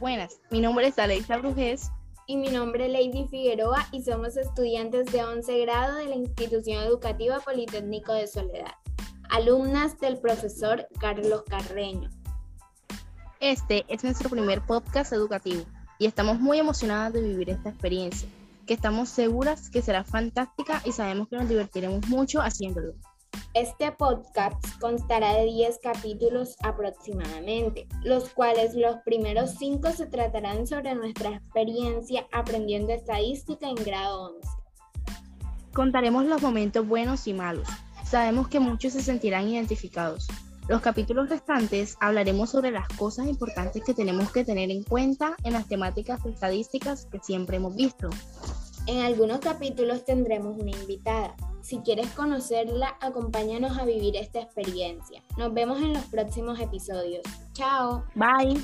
Buenas, mi nombre es Alexa Brujés. Y mi nombre es Lady Figueroa y somos estudiantes de 11 grado de la Institución Educativa Politécnico de Soledad, alumnas del profesor Carlos Carreño. Este es nuestro primer podcast educativo y estamos muy emocionadas de vivir esta experiencia, que estamos seguras que será fantástica y sabemos que nos divertiremos mucho haciéndolo. Este podcast constará de 10 capítulos aproximadamente, los cuales los primeros 5 se tratarán sobre nuestra experiencia aprendiendo estadística en grado 11. Contaremos los momentos buenos y malos. Sabemos que muchos se sentirán identificados. Los capítulos restantes hablaremos sobre las cosas importantes que tenemos que tener en cuenta en las temáticas estadísticas que siempre hemos visto. En algunos capítulos tendremos una invitada, si quieres conocerla, acompáñanos a vivir esta experiencia. Nos vemos en los próximos episodios. Chao. Bye.